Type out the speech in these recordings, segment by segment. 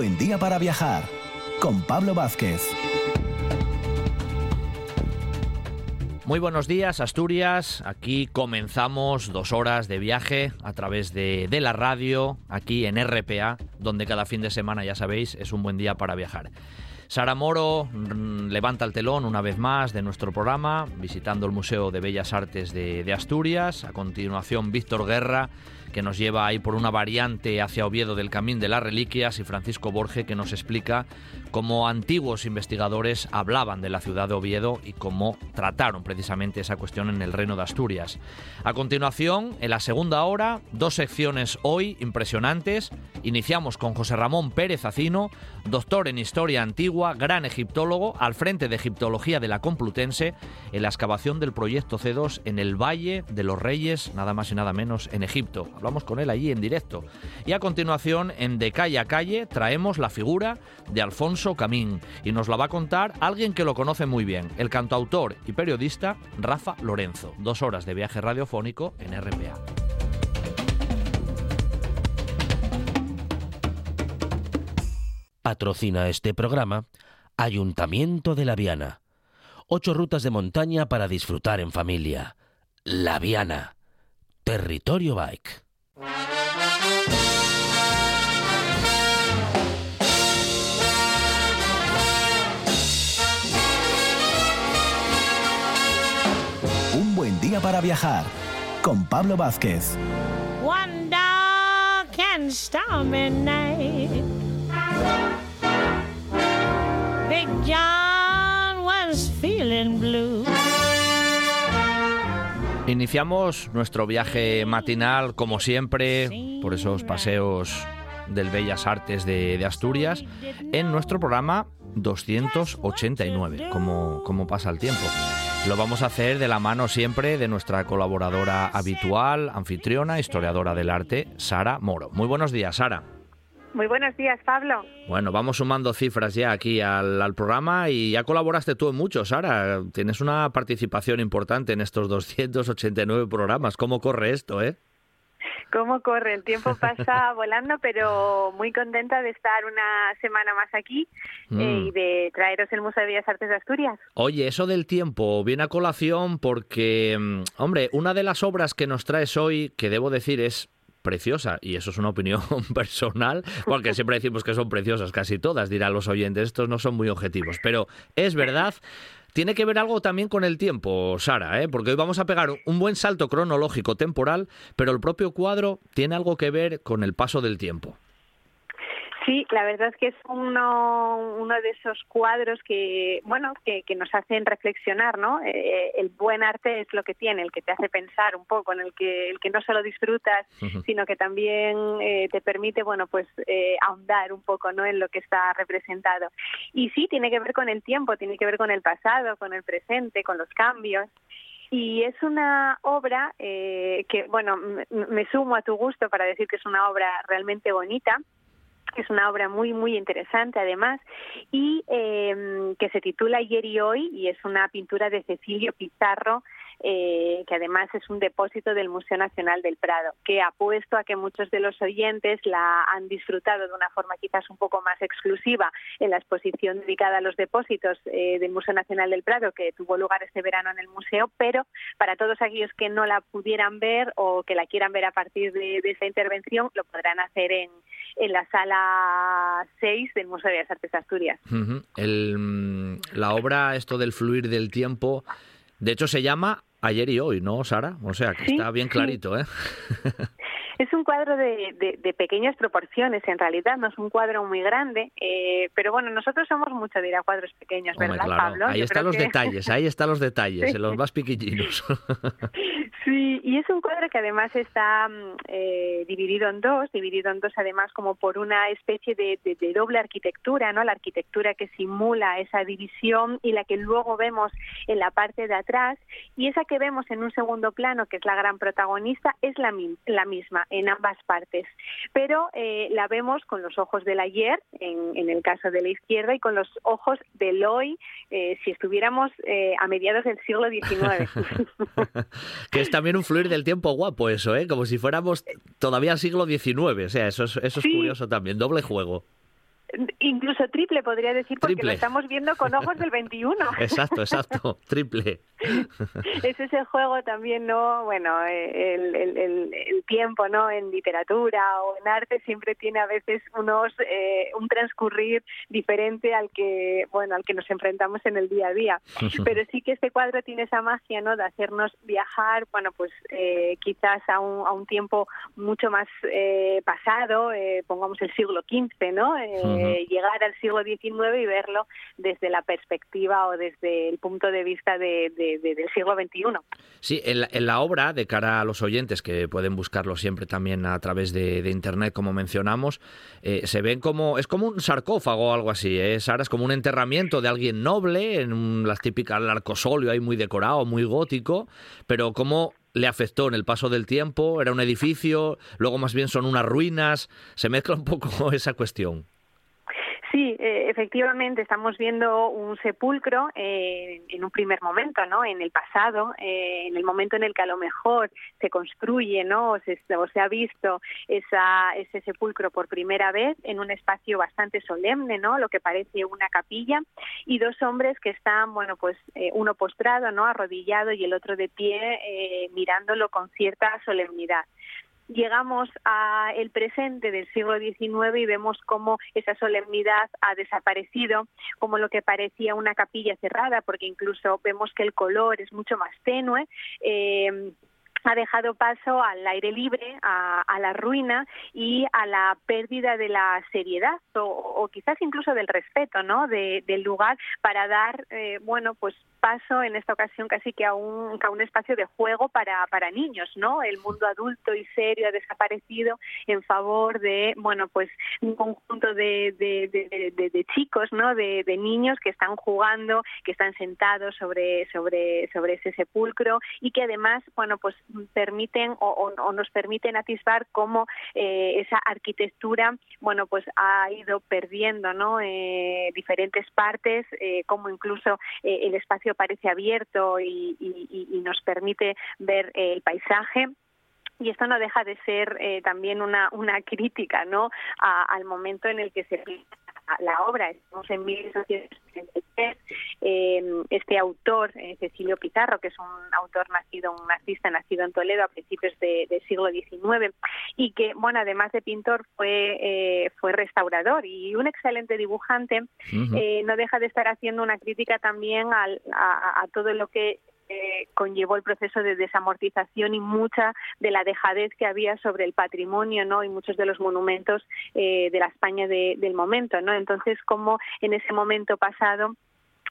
buen día para viajar con Pablo Vázquez. Muy buenos días, Asturias. Aquí comenzamos dos horas de viaje a través de, de, la radio, aquí en RPA, donde cada fin de semana, ya sabéis, es un buen día para viajar. Sara Moro mm, levanta el telón una vez más de nuestro programa, visitando el Museo de Bellas Artes de, de Asturias. A continuación, Víctor Guerra que nos lleva ahí por una variante hacia Oviedo del Camino de las Reliquias, y Francisco Borge, que nos explica cómo antiguos investigadores hablaban de la ciudad de Oviedo y cómo trataron precisamente esa cuestión en el Reino de Asturias. A continuación, en la segunda hora, dos secciones hoy impresionantes. Iniciamos con José Ramón Pérez Acino, doctor en Historia Antigua, gran egiptólogo, al frente de Egiptología de la Complutense, en la excavación del proyecto C2 en el Valle de los Reyes, nada más y nada menos en Egipto. Hablamos con él allí en directo. Y a continuación, en De Calle a Calle, traemos la figura de Alfonso Camín y nos la va a contar alguien que lo conoce muy bien, el cantautor y periodista Rafa Lorenzo. Dos horas de viaje radiofónico en RPA. Patrocina este programa Ayuntamiento de La Viana. Ocho rutas de montaña para disfrutar en familia. La Viana. Territorio Bike. Un buen día para viajar con Pablo Vázquez. One dark and stormy. Big John was feeling blue. Iniciamos nuestro viaje matinal, como siempre, por esos paseos del Bellas Artes de, Asturias, en nuestro programa 289, como, como pasa el tiempo. Lo vamos a hacer de la mano siempre de nuestra colaboradora habitual, anfitriona, historiadora del arte, Sara Moro. Muy buenos días, Sara. Muy buenos días, Pablo. Bueno, vamos sumando cifras ya aquí al, al, programa y ya colaboraste tú en mucho, Sara. Tienes una participación importante en estos 289 programas. ¿Cómo corre esto, eh? ¿Cómo corre? El tiempo pasa volando, pero muy contenta de estar una semana más aquí mm. eh, y de traeros el Museo de Bellas Artes de Asturias. Oye, eso del tiempo viene a colación porque, mm, hombre, una de las obras que nos traes hoy, que debo decir es preciosa, y eso es una opinión personal, porque siempre decimos que son preciosas casi todas, dirán los oyentes, estos no son muy objetivos, pero es verdad. Tiene que ver algo también con el tiempo, Sara, ¿eh? porque hoy vamos a pegar un buen salto cronológico temporal, pero el propio cuadro tiene algo que ver con el paso del tiempo. Sí, la verdad es que es uno, uno de esos cuadros que, bueno, que, que nos hacen reflexionar, ¿no? Eh, el buen arte es lo que tiene, el que te hace pensar un poco, en el que, el que no solo disfrutas, uh -huh. sino que también eh, te permite, bueno, pues eh, ahondar un poco, ¿no? En lo que está representado. Y sí, tiene que ver con el tiempo, tiene que ver con el pasado, con el presente, con los cambios. Y es una obra eh, que, bueno, me sumo a tu gusto para decir que es una obra realmente bonita es una obra muy muy interesante además y eh, que se titula Ayer y hoy y es una pintura de Cecilio Pizarro eh, que además es un depósito del Museo Nacional del Prado, que apuesto a que muchos de los oyentes la han disfrutado de una forma quizás un poco más exclusiva en la exposición dedicada a los depósitos eh, del Museo Nacional del Prado, que tuvo lugar este verano en el museo, pero para todos aquellos que no la pudieran ver o que la quieran ver a partir de, de esta intervención, lo podrán hacer en, en la sala 6 del Museo de Bellas Artes Asturias. El, la obra, esto del fluir del tiempo, de hecho se llama ayer y hoy, ¿no, Sara? O sea, que sí, está bien clarito, sí. ¿eh? Es un cuadro de, de, de, pequeñas proporciones, en realidad, no es un cuadro muy grande, eh, pero bueno, nosotros somos mucho de ir a cuadros pequeños, Hombre, ¿verdad, claro. Pablo? Ahí Yo están los que... detalles, ahí están los detalles, en los más pequeñinos. Sí, y es un cuadro que además está eh, dividido en dos, dividido en dos además como por una especie de, de, de, doble arquitectura, ¿no? La arquitectura que simula esa división y la que luego vemos en la parte de atrás y esa que vemos en un segundo plano, que es la gran protagonista, es la, la misma en ambas partes, pero eh, la vemos con los ojos del ayer, en, en, el caso de la izquierda, y con los ojos del hoy, eh, si estuviéramos eh, a mediados del siglo XIX. que es también un fluir del tiempo guapo eso, ¿eh? Como si fuéramos todavía siglo XIX. O sea, eso es, eso es sí. curioso también. Doble juego. Incluso triple podría decir porque Triple. lo estamos viendo con ojos del 21. Exacto, exacto, triple. es ese juego también, ¿no? Bueno, el, el, el, el tiempo, ¿no? En literatura o en arte siempre tiene a veces unos eh, un transcurrir diferente al que, bueno, al que nos enfrentamos en el día a día. Pero sí que este cuadro tiene esa magia, ¿no? De hacernos viajar, bueno, pues eh, quizás a un, a un tiempo mucho más eh, pasado, eh, pongamos el siglo XV, ¿no? Eh. Llegar al siglo XIX y verlo desde la perspectiva o desde el punto de vista de, de- de- del siglo XXI. Sí, en la, en la obra, de cara a los oyentes, que pueden buscarlo siempre también a través de, internet, como mencionamos, eh, se ven como. Es como un sarcófago o algo así. ¿eh? Sara, es como un enterramiento de alguien noble, en un- las típicas arcosolio ahí muy decorado, muy gótico, pero cómo le afectó en el paso del tiempo, era un edificio, luego más bien son unas ruinas, se mezcla un poco esa cuestión. Sí, eh, efectivamente, estamos viendo un sepulcro eh, en un primer momento, ¿no? En el pasado, eh, en el momento en el que a lo mejor se construye, ¿no? O se, o se ha visto esa, ese sepulcro por primera vez en un espacio bastante solemne, ¿no? Lo que parece una capilla y dos hombres que están, bueno, pues uno postrado, ¿no? Arrodillado y el otro de pie mirándolo con cierta solemnidad llegamos a el presente del siglo XIX y vemos cómo esa solemnidad ha desaparecido, como lo que parecía una capilla cerrada, porque incluso vemos que el color es mucho más tenue. eh, ha dejado paso al aire libre, a, a la ruina y a la pérdida de la seriedad o, o quizás incluso del respeto, ¿no? De- del lugar para dar, eh, bueno, pues paso en esta ocasión casi que a un, a un espacio de juego para, para niños, ¿no? El mundo adulto y serio ha desaparecido en favor de, bueno, pues un conjunto de, de, de- de- chicos, ¿no? De niños que están jugando, que están sentados sobre, sobre, sobre ese sepulcro y que además, bueno, pues permiten o, o- nos permiten atisbar cómo eh, esa arquitectura, bueno, pues ha ido perdiendo, ¿no? Eh, diferentes partes, eh, como incluso eh, el espacio parece abierto y, nos permite ver el paisaje. Y esto no deja de ser también una, crítica ¿no? A- al momento en el que se la obra. Estamos en 1863. Eh, este autor, eh, Cecilio Pizarro, que es un autor nacido, un artista nacido en Toledo a principios de- del siglo XIX y que, bueno, además de pintor, fue, eh, fue restaurador y un excelente dibujante, eh, no deja de estar haciendo una crítica también al- a, a todo lo que conllevó el proceso de desamortización y mucha de la dejadez que había sobre el patrimonio no y muchos de los monumentos eh, de la España de- del momento no entonces como en ese momento pasado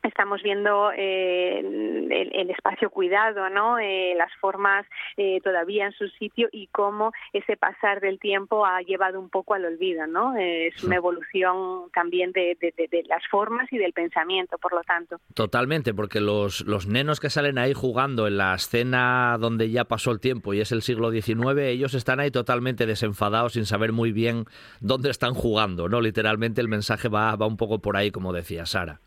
estamos viendo eh, el, el espacio cuidado, ¿no? Eh, las formas eh, todavía en su sitio y cómo ese pasar del tiempo ha llevado un poco al olvido, ¿no? Es una evolución también de, de- de- de las formas y del pensamiento, por lo tanto. Totalmente, porque los, los nenos que salen ahí jugando en la escena donde ya pasó el tiempo y es el siglo XIX, ellos están ahí totalmente desenfadados sin saber muy bien dónde están jugando, ¿no? Literalmente el mensaje va, va un poco por ahí, como decía Sara.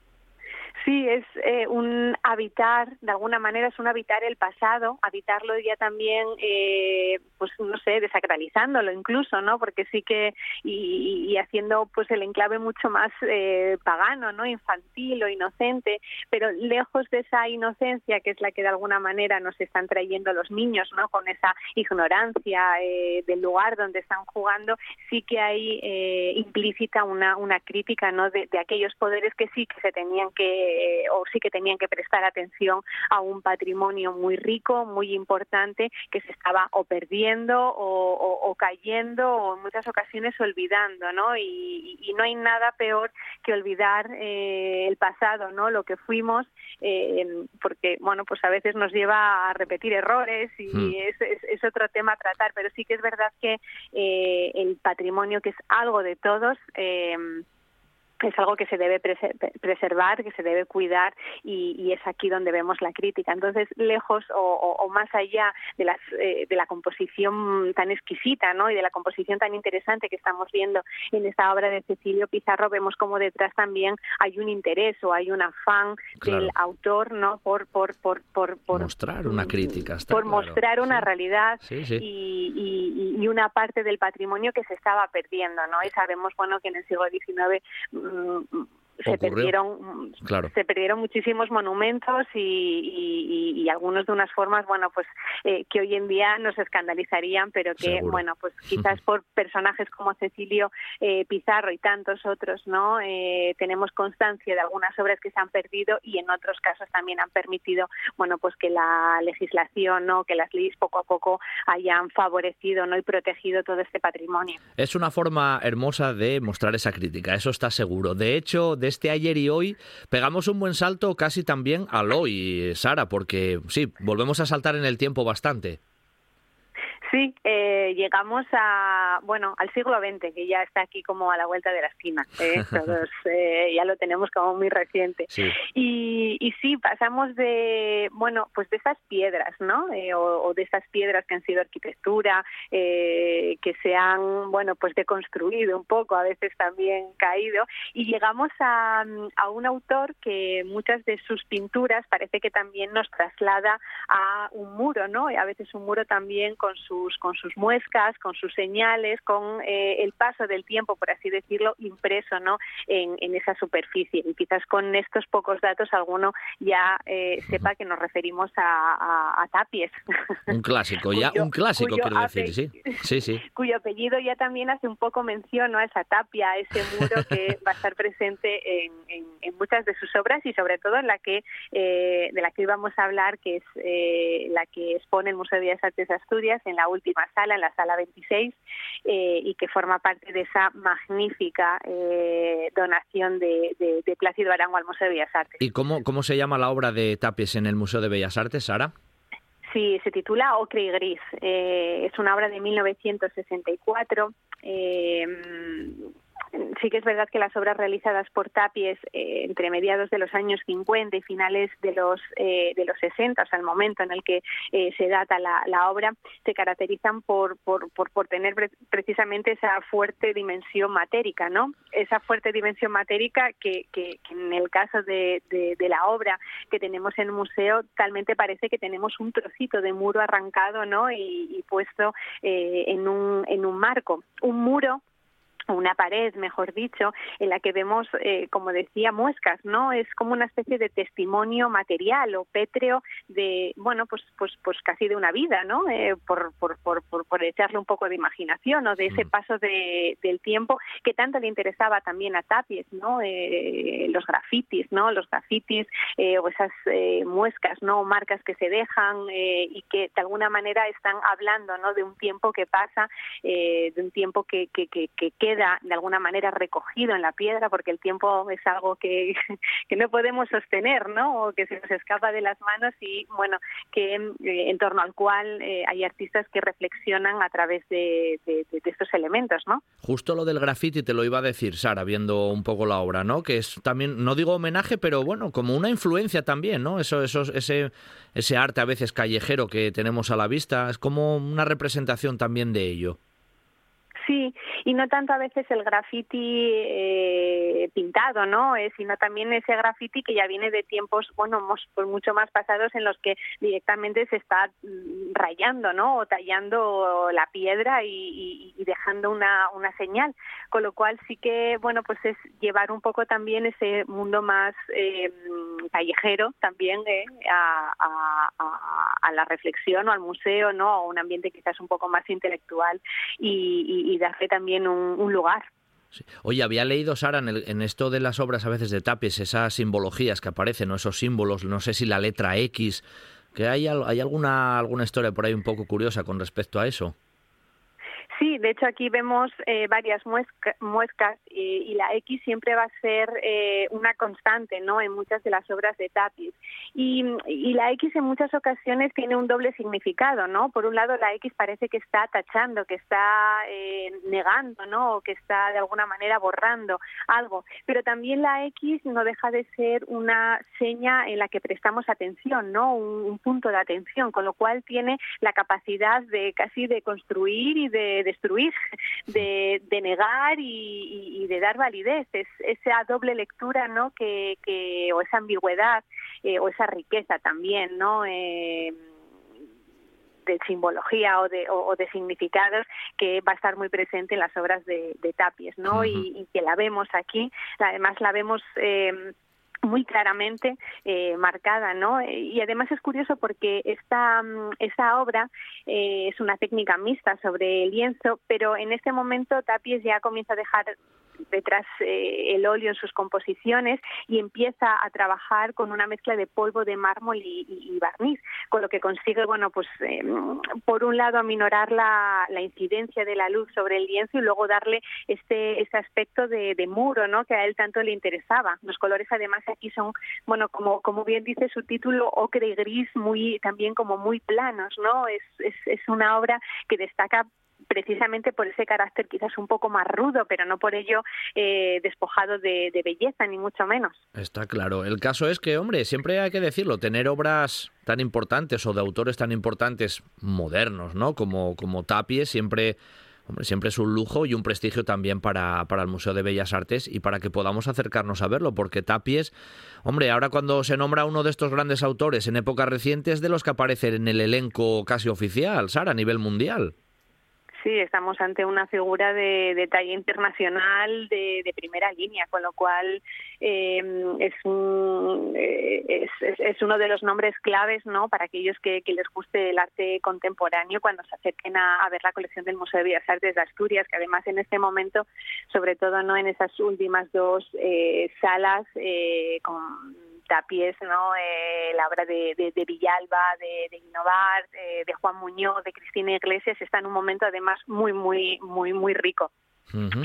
Sí, es eh, un habitar, de alguna manera es un habitar el pasado, habitarlo ya también, eh, pues no sé, desacralizándolo incluso, ¿no? Porque sí que, y, y haciendo pues el enclave mucho más eh, pagano, ¿no? Infantil o inocente, pero lejos de esa inocencia que es la que de alguna manera nos están trayendo los niños, ¿no? Con esa ignorancia eh, del lugar donde están jugando, sí que hay eh, implícita una, una crítica, ¿no? De, de aquellos poderes que sí que se tenían que, o sí que tenían que prestar atención a un patrimonio muy rico, muy importante, que se estaba o perdiendo o, o- o cayendo o en muchas ocasiones olvidando, ¿no? Y, y no hay nada peor que olvidar eh, el pasado, ¿no? Lo que fuimos, eh, porque, bueno, pues a veces nos lleva a repetir errores y Hmm. es, es- es otro tema a tratar, pero sí que es verdad que eh, el patrimonio, que es algo de todos, eh, es algo que se debe preservar, que se debe cuidar y, es aquí donde vemos la crítica. Entonces, lejos o, más allá de, las, eh, de la composición tan exquisita ¿no? y de la composición tan interesante que estamos viendo en esta obra de Cecilio Pizarro, vemos como detrás también hay un interés o hay un afán del autor ¿no? por, por, por, por, mostrar una crítica. por mostrar una realidad Y, y, una parte del patrimonio que se estaba perdiendo. ¿no? Y sabemos bueno, que en el siglo XIX Mm, se perdieron se perdieron muchísimos monumentos y, algunos de unas formas bueno pues eh, que hoy en día nos escandalizarían pero que bueno pues quizás por personajes como Cecilio eh, Pizarro y tantos otros no eh, tenemos constancia de algunas obras que se han perdido y en otros casos también han permitido bueno pues que la legislación no que las leyes poco a poco hayan favorecido no y protegido todo este patrimonio. Es una forma hermosa de mostrar esa crítica eso está seguro. De hecho de este ayer y hoy, pegamos un buen salto casi también al hoy, Sara, porque sí, volvemos a saltar en el tiempo bastante. Sí, eh, llegamos a bueno al siglo XX, que ya está aquí como a la vuelta de la esquina. ¿eh? Todos eh, ya lo tenemos como muy reciente. Y, y, sí, pasamos de bueno pues de esas piedras, ¿no? O, de esas piedras que han sido arquitectura, que se han bueno pues deconstruido un poco, a veces también caído, y llegamos a, a un autor que muchas de sus pinturas parece que también nos traslada a un muro, ¿no? Y a veces un muro también con su con sus muescas, con sus señales, con eh, el paso del tiempo, por así decirlo, impreso ¿no? en, esa superficie. Y quizás con estos pocos datos alguno ya eh, sepa que nos referimos a, Tapies. Un clásico, ya un clásico quiero decir, sí. sí, sí. Cuyo apellido ya también hace un poco mención a esa tapia, a ese muro que va a estar presente en, muchas de sus obras y sobre todo en la que eh, de la que íbamos a hablar, que es la que expone el Museo de Bellas Artes de Asturias en la última sala, en la sala 26, eh, y que forma parte de esa magnífica eh, donación de, Plácido Arango al Museo de Bellas Artes. ¿Y cómo, cómo se llama la obra de Tapies en el Museo de Bellas Artes, Sara? Sí, se titula Ocre y Gris. Eh, es una obra de 1964 sí que es verdad que las obras realizadas por Tapies eh, entre mediados de los años 50 y finales de los eh, de los 60, o sea, el momento en el que eh, se data la, obra, se caracterizan por, por, por, tener precisamente esa fuerte dimensión matérica, ¿no? Esa fuerte dimensión matérica que, que, en el caso de, de, la obra que tenemos en el museo, talmente parece que tenemos un trocito de muro arrancado, ¿no? Y, y puesto en, un, en un marco. Un muro una pared, mejor dicho, en la que vemos, eh, como decía, muescas, ¿no? Es como una especie de testimonio material o pétreo de, bueno, pues, pues, pues casi de una vida, ¿no? Eh, por, por, por, por, echarle un poco de imaginación o de ese mm. paso de, del tiempo que tanto le interesaba también a Tapies, ¿no? Eh, los grafitis, ¿no? Los grafitis o esas muescas, ¿no? Marcas que se dejan y que de alguna manera están hablando, ¿no? De un tiempo que pasa, de un tiempo que, que, que, que queda de alguna manera recogido en la piedra, porque el tiempo es algo que, no podemos sostener, ¿no? O que se nos escapa de las manos y, bueno, que en, eh, torno al cual eh, hay artistas que reflexionan a través de, estos elementos, ¿no? Justo lo del graffiti te lo iba a decir, Sara, viendo un poco la obra, ¿no? Que es también, no digo homenaje, pero bueno, como una influencia también, ¿no? Eso, eso, ese, ese arte a veces callejero que tenemos a la vista, es como una representación también de ello. Sí, y no tanto a veces el graffiti eh, pintado, ¿no? Eh, sino también ese graffiti que ya viene de tiempos, bueno, pues mucho más pasados en los que directamente se está mm, rayando, ¿no? O tallando la piedra y, dejando una, una señal. Con lo cual sí que, bueno, pues es llevar un poco también ese mundo más eh, callejero también eh, a, a, la reflexión o al museo, ¿no? A un ambiente quizás un poco más intelectual y y darle también un, lugar. Oye, había leído, Sara, en, esto de las obras a veces de Tapies, esas simbologías que aparecen, ¿no? esos símbolos, no sé si la letra X, que hay, hay alguna, alguna historia por ahí un poco curiosa con respecto a eso. Sí, de hecho aquí vemos eh, varias muescas y, la X siempre va a ser eh, una constante ¿no? en muchas de las obras de Tapis. Y, la X en muchas ocasiones tiene un doble significado. ¿no? Por un lado, la X parece que está tachando, que está eh, negando ¿no? o que está de alguna manera borrando algo. Pero también la X no deja de ser una seña en la que prestamos atención, ¿no? un, un punto de atención, con lo cual tiene la capacidad de casi de construir y de destruir, de, negar y, de dar validez. Es esa doble lectura, ¿no? Que, o esa ambigüedad eh, o esa riqueza también, ¿no? Eh, de simbología o de, o, de significados que va a estar muy presente en las obras de, Tapies, ¿no? y, que la vemos aquí, además la vemos eh, muy claramente eh, marcada, ¿no? Y además es curioso porque esta, mm, esta obra eh, es una técnica mixta sobre el lienzo, pero en este momento Tapies ya comienza a dejar detrás eh, el óleo en sus composiciones y empieza a trabajar con una mezcla de polvo de mármol y, barniz, con lo que consigue, bueno, pues em, por un lado aminorar la, incidencia de la luz sobre el lienzo y luego darle este, este aspecto de, muro, ¿no? Que a él tanto le interesaba. Los colores además aquí son, bueno, como, como bien dice su título, ocre y gris, muy, también como muy planos, ¿no? Es, es, es una obra que destaca precisamente por ese carácter quizás un poco más rudo, pero no por ello eh, despojado de, belleza, ni mucho menos. Está claro. El caso es que, hombre, siempre hay que decirlo, tener obras tan importantes o de autores tan importantes modernos, ¿no? Como, como Tapie, siempre... Hombre, siempre es un lujo y un prestigio también para, para, el Museo de Bellas Artes y para que podamos acercarnos a verlo, porque Tapies, hombre, ahora cuando se nombra uno de estos grandes autores en épocas recientes, de los que aparecen en el elenco casi oficial, Sara, a nivel mundial. Sí, estamos ante una figura de, talla internacional de, primera línea, con lo cual em, es, eh, es, es, uno de los nombres claves ¿no? para aquellos que, les guste el arte contemporáneo cuando se acerquen a, ver la colección del Museo de Bellas Artes de Asturias, que además en este momento, sobre todo no en esas últimas dos eh, salas eh, con Tapies, ¿no? Eh, la obra de, de, Villalba, de, Innovar, de, de Juan Muñoz, de Cristina Iglesias, está en un momento además muy, muy, muy, muy rico.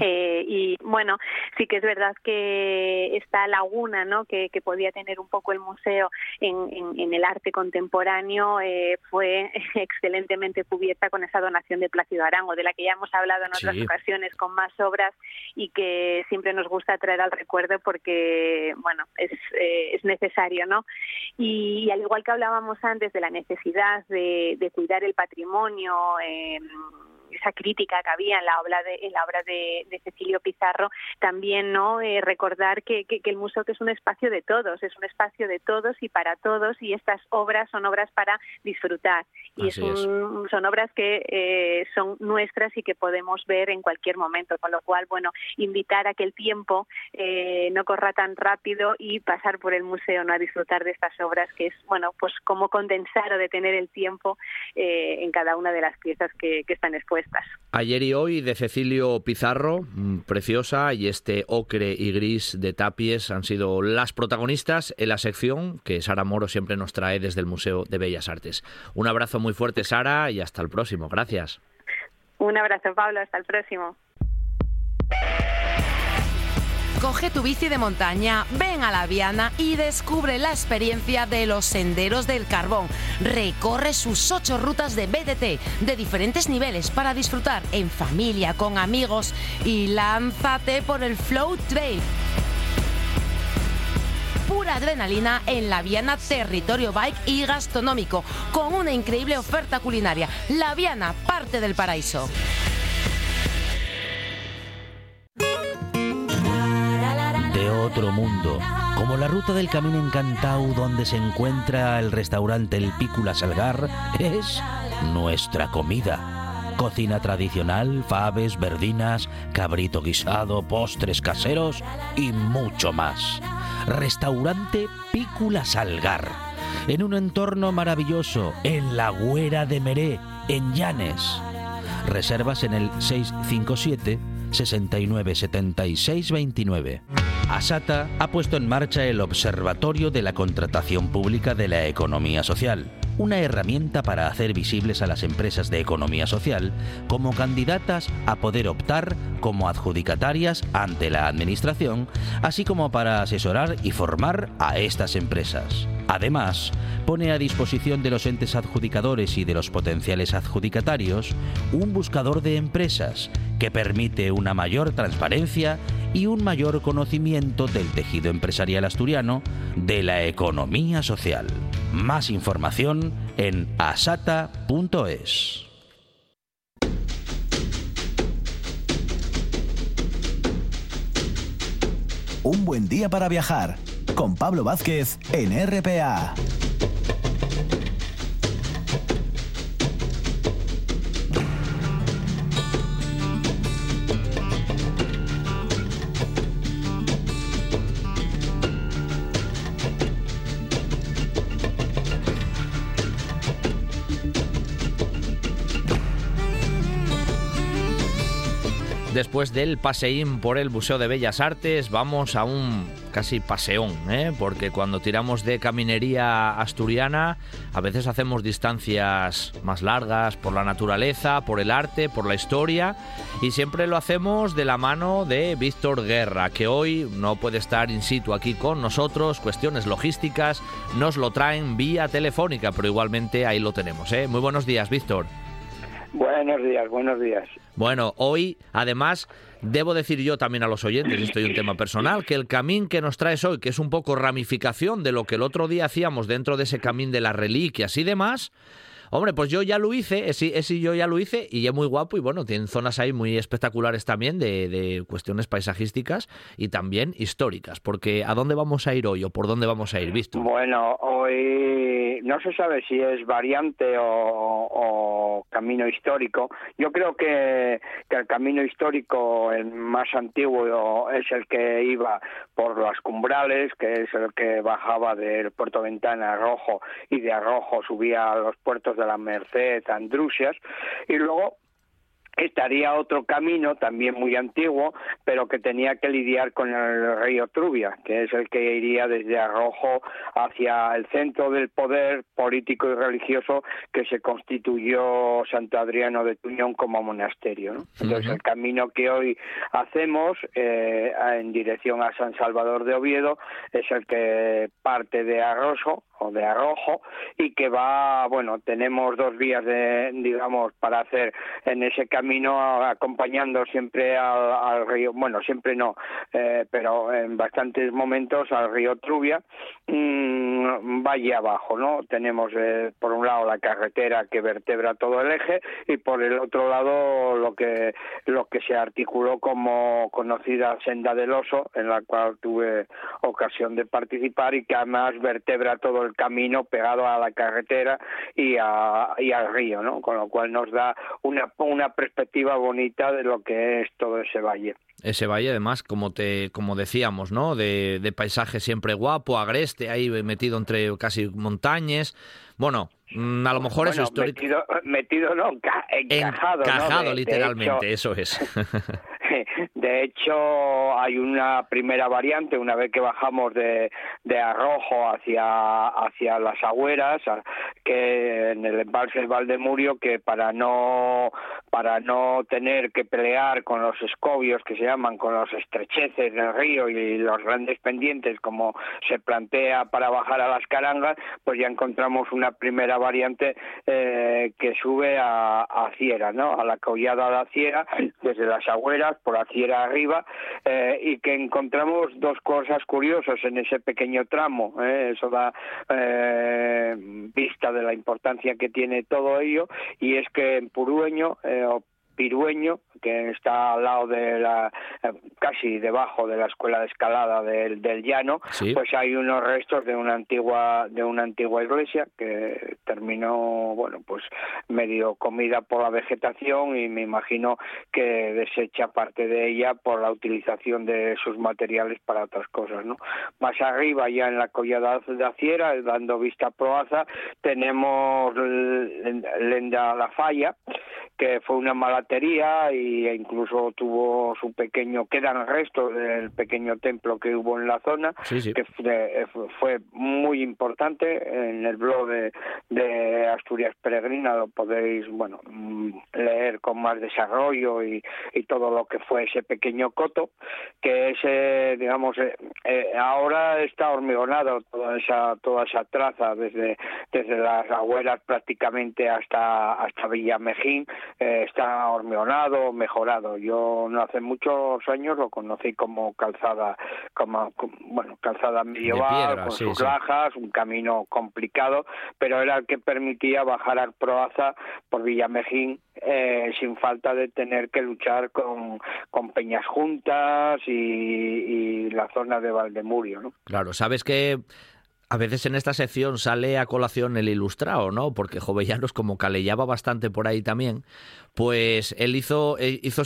Eh, y bueno, sí que es verdad que esta laguna ¿no? que, podía tener un poco el museo en, en, el arte contemporáneo eh, fue excelentemente cubierta con esa donación de Plácido Arango, de la que ya hemos hablado en otras ocasiones con más obras y que siempre nos gusta traer al recuerdo porque, bueno, es, eh, es necesario, ¿no? Y, al igual que hablábamos antes de la necesidad de, de cuidar el patrimonio, eh, esa crítica que había en la obra de, en la obra de, Cecilio Pizarro, también no eh, recordar que, que, el museo que es un espacio de todos, es un espacio de todos y para todos y estas obras son obras para disfrutar. Y son obras que eh, son nuestras y que podemos ver en cualquier momento, con lo cual, bueno, invitar a que el tiempo eh, no corra tan rápido y pasar por el museo, no a disfrutar de estas obras, que es, bueno, pues como condensar o detener el tiempo en cada una de las piezas que, que están expuestas. Ayer y hoy de Cecilio Pizarro, mm, preciosa, y este ocre y gris de Tapies han sido las protagonistas en la sección que Sara Moro siempre nos trae desde el Museo de Bellas Artes. Un abrazo muy fuerte, Sara, y hasta el próximo. Gracias. Un abrazo, Pablo. Hasta el próximo. Coge tu bici de montaña, ven a la Viana y descubre la experiencia de los senderos del carbón. Recorre sus ocho rutas de BDT de diferentes niveles para disfrutar en familia, con amigos y lánzate por el Flow Trail pura adrenalina en la Viana Territorio Bike y Gastronómico, con una increíble oferta culinaria. La Viana, parte del paraíso. Otro mundo, como la ruta del Camino Encantado donde se encuentra el restaurante El Pícula Salgar, es nuestra comida. Cocina tradicional, faves, verdinas, cabrito guisado, postres caseros y mucho más. Restaurante Pícula Salgar, en un entorno maravilloso, en la Güera de Meré, en Llanes. Reservas en el 657 69 76 29. Asata ha puesto en marcha el Observatorio de la Contratación Pública de la Economía Social una herramienta para hacer visibles a las empresas de economía social como candidatas a poder optar como adjudicatarias ante la Administración, así como para asesorar y formar a estas empresas. Además, pone a disposición de los entes adjudicadores y de los potenciales adjudicatarios un buscador de empresas que permite una mayor transparencia y un mayor conocimiento del tejido empresarial asturiano de la economía social. Más información en asata.es. Un buen día para viajar con Pablo Vázquez en RPA. Después del paseín por el Museo de Bellas Artes, vamos a un casi paseón, ¿eh? porque cuando tiramos de caminería asturiana, a veces hacemos distancias más largas por la naturaleza, por el arte, por la historia, y siempre lo hacemos de la mano de Víctor Guerra, que hoy no puede estar in situ aquí con nosotros, cuestiones logísticas, nos lo traen vía telefónica, pero igualmente ahí lo tenemos. ¿eh? Muy buenos días, Víctor. Buenos días, buenos días. Bueno, hoy además debo decir yo también a los oyentes, esto es un tema personal, que el camín que nos traes hoy, que es un poco ramificación de lo que el otro día hacíamos dentro de ese camín de las reliquias y demás, Hombre, pues yo ya lo hice, ese, ese yo ya lo hice y es muy guapo y bueno, tienen zonas ahí muy espectaculares también de, de, cuestiones paisajísticas y también históricas, porque ¿a dónde vamos a ir hoy o por dónde vamos a ir, visto? Bueno, hoy no se sabe si es variante o, o camino histórico. Yo creo que, que, el camino histórico, el más antiguo, es el que iba por las cumbrales, que es el que bajaba del puerto Ventana a Rojo y de Arrojo subía a los puertos de la Merced, Andrusias, y luego estaría otro camino también muy antiguo, pero que tenía que lidiar con el río Trubia, que es el que iría desde Arrojo hacia el centro del poder político y religioso que se constituyó Santo Adriano de Tuñón como monasterio. ¿no? Entonces, uh -huh. el camino que hoy hacemos eh, en dirección a San Salvador de Oviedo es el que parte de Arroso o de Arrojo y que va, bueno, tenemos dos vías de, digamos, para hacer en ese camino acompañando siempre al, río, bueno, siempre no, eh, pero en bastantes momentos al río Trubia, mmm, valle abajo, ¿no? Tenemos eh, por un lado la carretera que vertebra todo el eje y por el otro lado lo que lo que se articuló como conocida senda del oso, en la cual tuve ocasión de participar y que además vertebra todo el camino pegado a la carretera y, a, y al río, ¿no? Con lo cual nos da una, una perspectiva bonita de lo que es todo ese valle. Ese valle además como te como decíamos no de, de, paisaje siempre guapo agreste ahí metido entre casi montañas. Bueno mm, a lo mejor bueno, es histórico metido, metido no encajado encajado ¿no? de, literalmente de eso es de hecho hay una primera variante una vez que bajamos de, Arrojo hacia hacia las Agüeras que en el embalse del Valdemurio que para no para no tener que pelear con los escobios que se llaman con los estrecheces del río y los grandes pendientes como se plantea para bajar a las carangas pues ya encontramos una primera variante eh, que sube a, a Ciera no a la collada de la Ciera desde las Agüeras por la Ciera arriba eh, y que encontramos dos cosas curiosas en ese pequeño tramo eh, eso da eh, vista de la importancia que tiene todo ello y es que en Purueño Pirueño, que está al lado de la, casi debajo de la escuela de escalada del, del llano, sí. pues hay unos restos de una antigua, de una antigua iglesia que terminó, bueno, pues medio comida por la vegetación y me imagino que desecha parte de ella por la utilización de sus materiales para otras cosas, ¿no? Más arriba, ya en la collada de Aciera, dando vista a Proaza, tenemos Lenda La Falla, que fue una mala batería y, e incluso tuvo su pequeño, quedan restos del pequeño templo que hubo en la zona, que fue, muy importante en el blog de, de Asturias Peregrina, lo podéis, bueno, mm, leer con más desarrollo y, y todo lo que fue ese pequeño coto, que es, digamos, eh, eh, ahora está hormigonado toda esa, toda esa traza desde, desde las abuelas prácticamente hasta, hasta Villamejín, eh, está hormionado, mejorado. Yo no hace muchos años lo conocí como calzada, como, bueno, calzada medieval, con sus lajas, un camino complicado, pero era el que permitía bajar al Proaza por Villamejín eh, sin falta de tener que luchar con, con Peñas Juntas y, y la zona de Valdemurio. ¿no? Claro, sabes que a veces en esta sección sale a colación el ilustrado, ¿no? Porque Jovellanos, como calellaba bastante por ahí también, pues él hizo, eh, hizo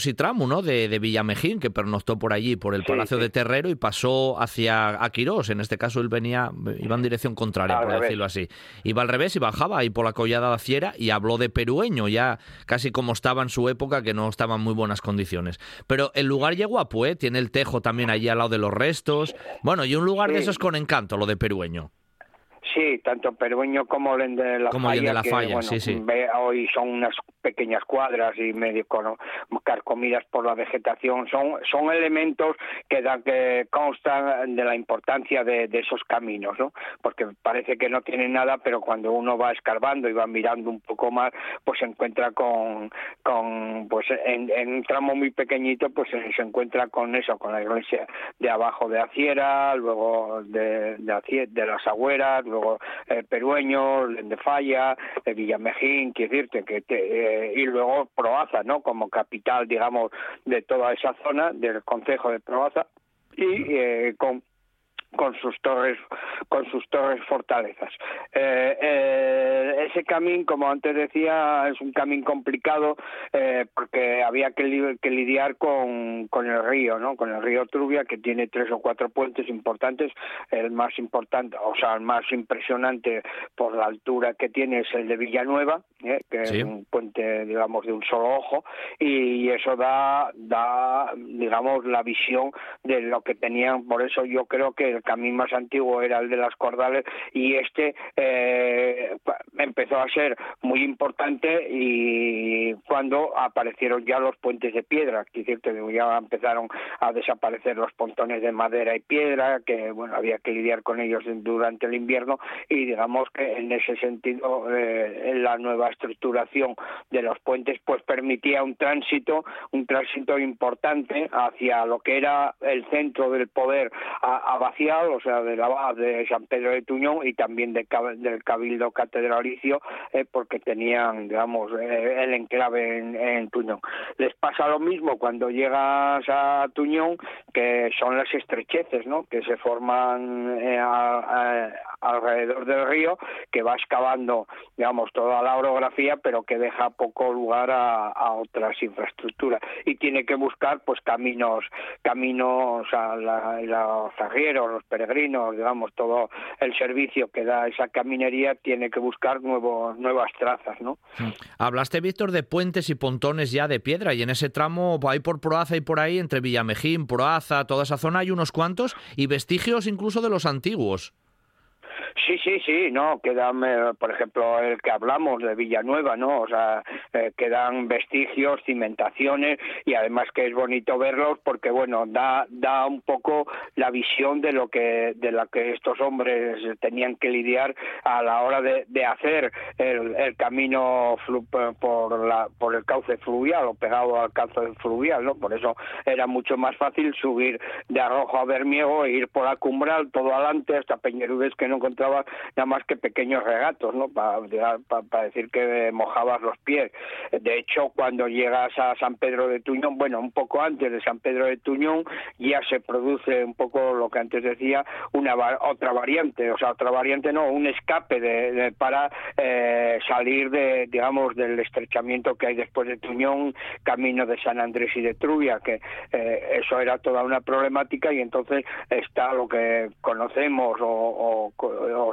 ¿no? De, de, Villamejín, que pernoctó por allí, por el Palacio de Terrero, y pasó hacia Aquirós. En este caso él venía, iba en dirección contraria, por decirlo así. Iba al revés y bajaba ahí por la collada de la Fiera y habló de Perueño, ya casi como estaba en su época, que no estaba en muy buenas condiciones. Pero el lugar llegó a ¿eh? tiene el tejo también allí al lado de los restos. Bueno, y un lugar de esos con encanto, lo de Perueño. Sí, tanto Perueño como el de la como Falla, de la Falla, sí, sí. hoy son unas pequeñas cuadras y medio carcomidas por la vegetación, son, son elementos que, dan, que constan de la importancia de, esos caminos, ¿no? Porque parece que no tienen nada, pero cuando uno va escarbando y va mirando un poco más, pues se encuentra con, con pues en, un tramo muy pequeñito, pues se, encuentra con eso, con la iglesia de abajo de Aciera, luego de, de, de las Agüeras, luego eh, Perueño, de Falla, de Villamejín, quiero decirte que eh, y luego Proaza, ¿no? Como capital, digamos, de toda esa zona del concejo de Proaza y eh, con con sus torres con sus torres fortalezas. Eh, eh, ese camino como antes decía es un camino complicado eh, porque había que, que lidiar con, con, el río no con el río Trubia que tiene tres o cuatro puentes importantes. El más importante o sea el más impresionante por la altura que tiene es el de Villanueva que es un puente digamos de un solo ojo y eso da da digamos la visión de lo que tenían. Por eso yo creo que el camino más antiguo era el de las Cordales y este eh, empezó a ser muy importante y cuando aparecieron ya los puentes de piedra, que ya empezaron a desaparecer los pontones de madera y piedra, que bueno había que lidiar con ellos durante el invierno y digamos que en ese sentido eh, la nueva estructuración de los puentes pues permitía un tránsito, un tránsito importante hacia lo que era el centro del poder o sea, de la de San Pedro de Tuñón y también de, del Cabildo Catedralicio, eh, porque tenían, digamos, eh, el enclave en, Tuñón. Les pasa lo mismo cuando llegas a Tuñón, que son las estrecheces, ¿no? Que se forman eh, alrededor del río, que va excavando, digamos, toda la orografía, pero que deja poco lugar a, otras infraestructuras y tiene que buscar, pues, caminos, caminos a los arrieros, peregrinos, digamos, todo el servicio que da esa caminería tiene que buscar nuevos, nuevas trazas, ¿no? Hablaste, Víctor, de puentes y pontones ya de piedra y en ese tramo, ahí por Proaza y por ahí, entre Villamejín, Proaza, toda esa zona, hay unos cuantos y vestigios incluso de los antiguos. Sí, sí, sí, no, quedan, eh, por ejemplo, el que hablamos de Villanueva, ¿no? O sea, eh, quedan vestigios, cimentaciones y además que es bonito verlos porque, bueno, da, da un poco la visión de lo que, de la que estos hombres tenían que lidiar a la hora de, de hacer el, el camino por, la, por el cauce fluvial o pegado al cauce fluvial, ¿no? Por eso era mucho más fácil subir de Arrojo a Bermiego e ir por la Cumbral todo adelante hasta Peñerudes que no encontraba nada más que pequeños regatos, ¿no? Para, decir que mojabas los pies. De hecho, cuando llegas a San Pedro de Tuñón, bueno, un poco antes de San Pedro de Tuñón, ya se produce un poco lo que antes decía, una otra variante, o sea, otra variante no, un escape de, para eh, salir de, digamos, del estrechamiento que hay después de Tuñón, camino de San Andrés y de Trubia, que eh, eso era toda una problemática y entonces está lo que conocemos o,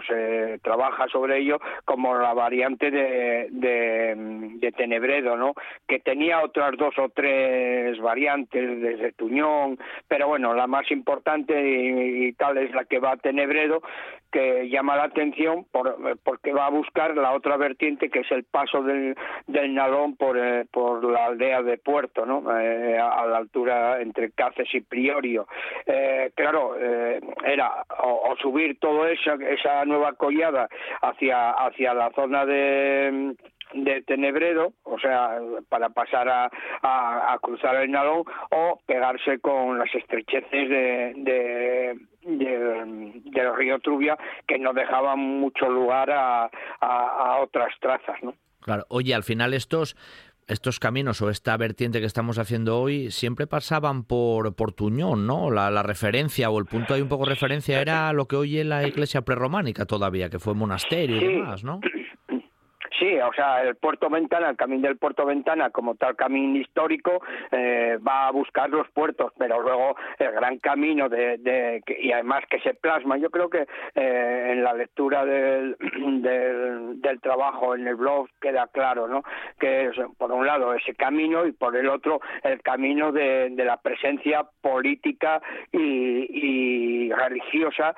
se trabaja sobre ello como la variante de, de, Tenebredo, ¿no? que tenía otras dos o tres variantes desde Tuñón, pero bueno, la más importante y, tal es la que va a Tenebredo, que llama la atención por, porque va a buscar la otra vertiente que es el paso del, del Nalón por, eh, por la aldea de Puerto, ¿no? Eh, a la altura entre Cáceres y Priorio. Eh, claro, era o, subir toda esa, esa nueva collada hacia, hacia la zona de de Tenebredo, o sea, para pasar a, a, cruzar el Nalón, o pegarse con las estrecheces de, de, del río Trubia, que no dejaban mucho lugar a, a, otras trazas, ¿no? Claro, oye, al final estos estos caminos o esta vertiente que estamos haciendo hoy siempre pasaban por, por Tuñón, ¿no? La, la referencia o el punto ahí un poco referencia era lo que hoy es la iglesia prerrománica todavía, que fue monasterio y demás, ¿no? Sí, o sea, el Puerto Ventana, el camino del Puerto Ventana, como tal camino histórico, eh, va a buscar los puertos, pero luego el gran camino de, y además que se plasma, yo creo que eh, en la lectura del, del, trabajo en el blog queda claro, ¿no? Que es, por un lado ese camino y por el otro el camino de, la presencia política y religiosa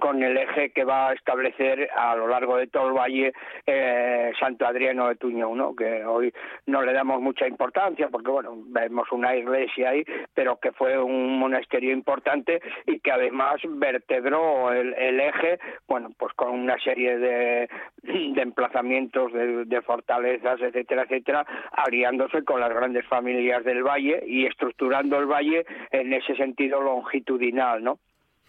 con el eje que va a establecer a lo largo de todo el valle eh, Santo Adriano de Tuñón, ¿no? que hoy no le damos mucha importancia porque bueno vemos una iglesia ahí, pero que fue un monasterio importante y que además vertebró el, eje, bueno pues con una serie de, emplazamientos de, de, fortalezas, etcétera, etcétera, aliándose con las grandes familias del valle y estructurando el valle en ese sentido longitudinal, ¿no?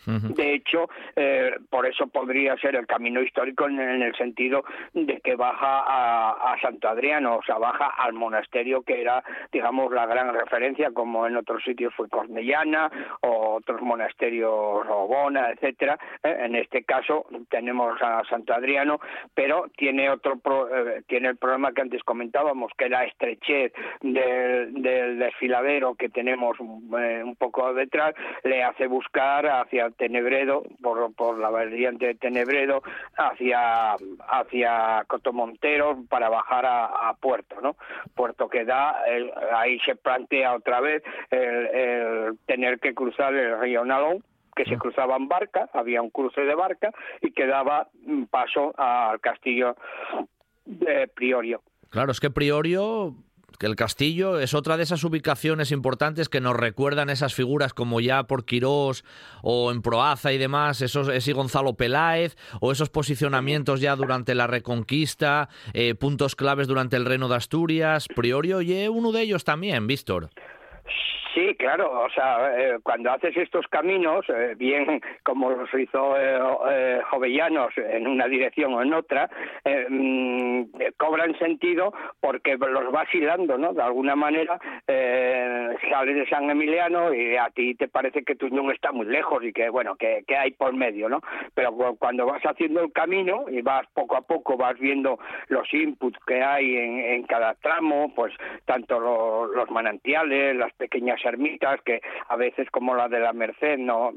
De hecho, eh, por eso podría ser el camino histórico en, el sentido de que baja a, Santo Adriano, o sea, baja al monasterio que era, digamos, la gran referencia, como en otros sitios fue Cornellana o otros monasterios, Robona, etcétera. Eh, en este caso tenemos a Santo Adriano, pero tiene otro eh, tiene el problema que antes comentábamos, que la estrechez del, del desfiladero que tenemos un poco detrás le hace buscar hacia Tenebredo, por, por la variante de Tenebredo, hacia, hacia Cotomontero para bajar a, Puerto, ¿no? Puerto que da, ahí se plantea otra vez el, tener que cruzar el río Nalón, que se cruzaba en barca, había un cruce de barca y que daba paso al castillo de Priorio. Claro, es que Priorio el castillo es otra de esas ubicaciones importantes que nos recuerdan esas figuras como ya por Quirós o en Proaza y demás, esos, ese Gonzalo Peláez o esos posicionamientos ya durante la Reconquista, eh, puntos claves durante el Reino de Asturias, Priorio y uno de ellos también, Víctor. Sí, claro, o sea, eh, cuando haces estos caminos, eh, bien como los hizo eh, Jovellanos en una dirección o en otra, mm, cobran sentido porque los vas hilando, ¿no? De alguna manera sales de San Emiliano y a ti te parece que tu no está muy lejos y que, bueno, que, hay por medio, ¿no? Pero cuando vas haciendo el camino y vas poco a poco, vas viendo los inputs que hay en, cada tramo, pues tanto los manantiales, las pequeñas ermitas que a veces como la de la Merced no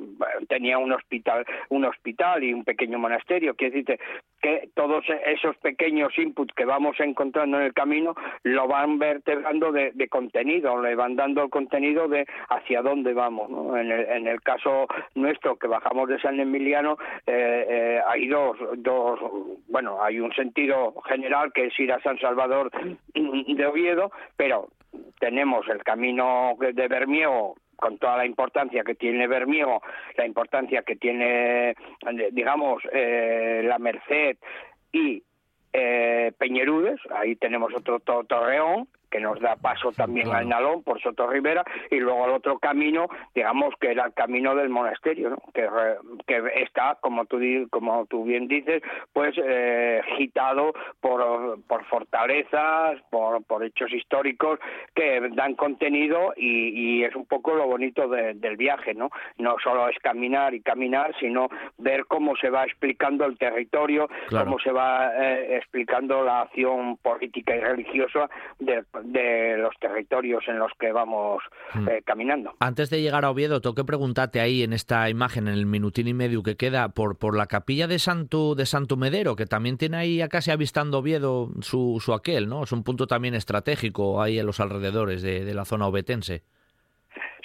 tenía un hospital, un hospital y un pequeño monasterio, quiere decir que todos esos pequeños inputs que vamos encontrando en el camino lo van vertebrando de, contenido, le van dando el contenido de hacia dónde vamos. En, el, caso nuestro que bajamos de San Emiliano eh, eh, hay dos, dos, bueno, hay un sentido general que es ir a San Salvador de Oviedo, pero tenemos el camino de Bermiego con toda la importancia que tiene Bermiego, la importancia que tiene, digamos, eh, la Merced y eh, Peñerudes, ahí tenemos otro Torreón, que nos da paso también al Nalón por Soto Rivera y luego al otro camino, digamos que era el camino del monasterio, ¿no? que, que está, como tú, como tú bien dices, pues eh, gitado por, por fortalezas, por, por hechos históricos que dan contenido y, es un poco lo bonito del viaje, ¿no? No solo es caminar y caminar, sino ver cómo se va explicando el territorio, cómo se va eh, explicando la acción política y religiosa de, de los territorios en los que vamos Hmm. eh, caminando. Antes de llegar a Oviedo, tengo que preguntarte ahí en esta imagen, en el minutín y medio que queda, por, por la capilla de Santo, de Santo Medero, que también tiene ahí a casi avistando Oviedo su, su aquel, ¿no? Es un punto también estratégico ahí en los alrededores de, de la zona obetense.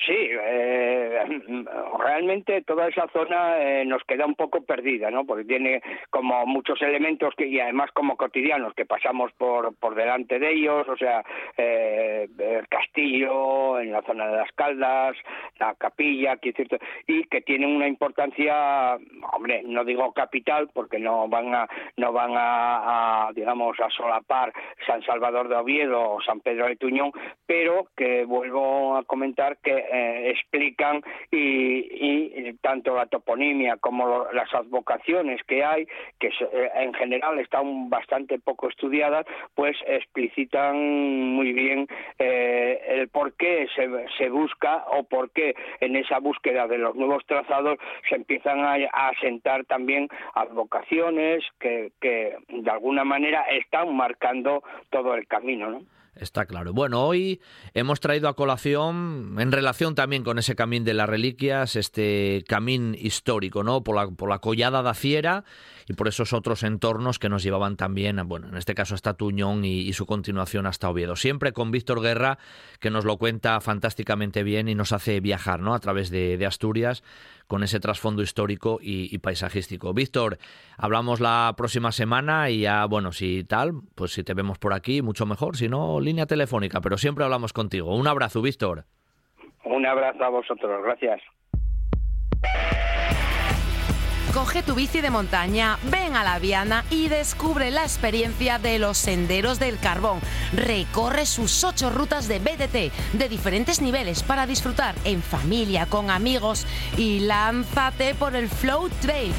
Sí, eh, realmente toda esa zona eh, nos queda un poco perdida, ¿no? Porque tiene como muchos elementos que y además como cotidianos que pasamos por por delante de ellos, o sea, eh, el castillo en la zona de las Caldas, la capilla, es cierto, y que tienen una importancia, hombre, no digo capital porque no van a no van a, a, digamos a solapar San Salvador de Oviedo o San Pedro de Tuñón, pero que vuelvo a comentar que eh, explican y, y, tanto la toponimia como lo, las advocaciones que hay, que eh, en general están bastante poco estudiadas, pues explicitan muy bien eh, el por qué se, se, busca o por qué en esa búsqueda de los nuevos trazados se empiezan a, a asentar también advocaciones que, que de alguna manera están marcando todo el camino, ¿no? Está claro. Bueno, hoy hemos traído a colación, en relación también con ese camino de las reliquias, este camino histórico, ¿no? Por la, por la collada da Fiera y por esos otros entornos que nos llevaban también, bueno, en este caso hasta Tuñón y, su continuación hasta Oviedo. Siempre con Víctor Guerra, que nos lo cuenta fantásticamente bien y nos hace viajar, ¿no? A través de, Asturias con ese trasfondo histórico y, paisajístico. Víctor, hablamos la próxima semana y ya, bueno, si tal, pues si te vemos por aquí, mucho mejor, si no, línea telefónica, pero siempre hablamos contigo. Un abrazo, Víctor. Un abrazo a vosotros, gracias. Coge tu bici de montaña, ven a la Viana y descubre la experiencia de los senderos del carbón. Recorre sus ocho rutas de BDT de diferentes niveles para disfrutar en familia, con amigos y lánzate por el Flow Trail.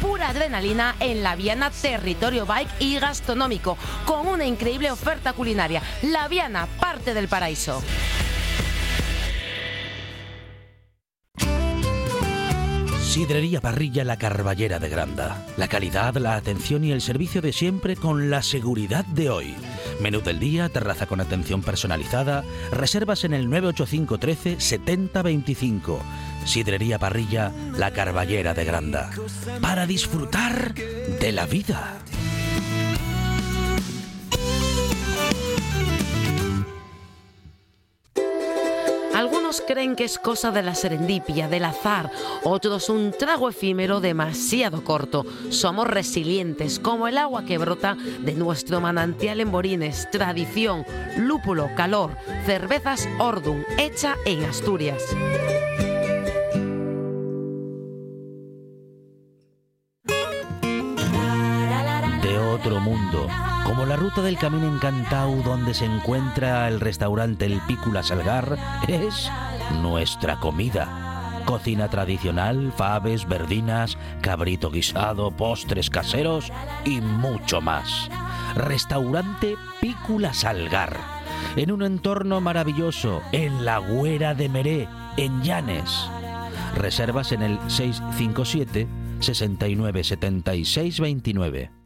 Pura adrenalina en la Viana Territorio Bike y Gastronómico, con una increíble oferta culinaria. La Viana, parte del paraíso. Sidrería Parrilla La Carballera de Granda. La calidad, la atención y el servicio de siempre con la seguridad de hoy. Menú del día, terraza con atención personalizada, reservas en el 985 13 70 25. Sidrería Parrilla La Carballera de Granda. Para disfrutar de la vida. Creen que es cosa de la serendipia, del azar, otros un trago efímero demasiado corto. Somos resilientes, como el agua que brota de nuestro manantial en Borines, tradición, lúpulo, calor, cervezas Ordum, hecha en Asturias. Otro mundo, como la ruta del camino encantado donde se encuentra el restaurante El Pícula Salgar, es nuestra comida. Cocina tradicional, faves, verdinas, cabrito guisado, postres caseros y mucho más. Restaurante Pícula Salgar, en un entorno maravilloso, en la Güera de Meré, en Llanes. Reservas en el 657 69 76 29.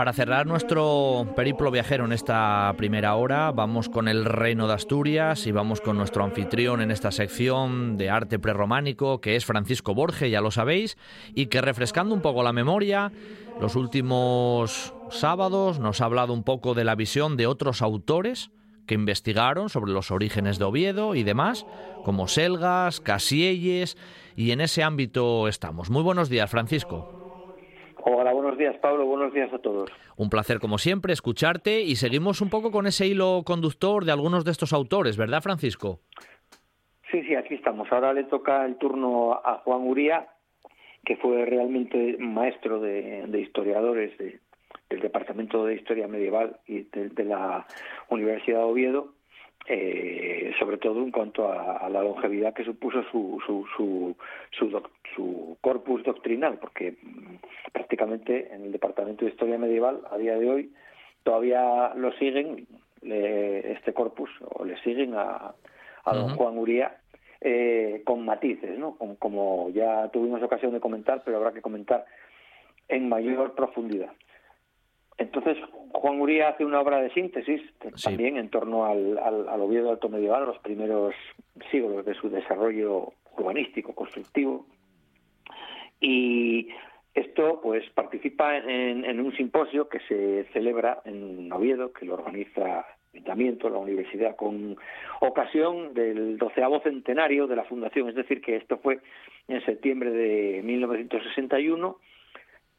Para cerrar nuestro periplo viajero en esta primera hora, vamos con el Reino de Asturias y vamos con nuestro anfitrión en esta sección de arte prerrománico, que es Francisco Borge, ya lo sabéis, y que refrescando un poco la memoria, los últimos sábados nos ha hablado un poco de la visión de otros autores que investigaron sobre los orígenes de Oviedo y demás, como Selgas, Casielles, y en ese ámbito estamos. Muy buenos días, Francisco. Hola, días Pablo, buenos días a todos. Un placer como siempre escucharte y seguimos un poco con ese hilo conductor de algunos de estos autores, ¿verdad Francisco? Sí, sí, aquí estamos. Ahora le toca el turno a Juan Uría, que fue realmente maestro de, de historiadores de, del Departamento de Historia Medieval y de, la Universidad de Oviedo, eh, sobre todo en cuanto a, la longevidad que supuso su, su, su, su, su, corpus doctrinal, porque mm, prácticamente en el Departamento de Historia Medieval, a día de hoy, todavía lo siguen, este corpus, o le siguen a, a don Juan Uría, eh, con matices, ¿no? como ya tuvimos ocasión de comentar, pero habrá que comentar en mayor profundidad. Entonces, Juan Uría hace una obra de síntesis también en torno al, al, Oviedo alto medieval, los primeros siglos de su desarrollo urbanístico, constructivo. Y esto pues participa en, un simposio que se celebra en Oviedo, que lo organiza el Ayuntamiento, la universidad, con ocasión del doceavo centenario de la fundación, es decir, que esto fue en septiembre de 1961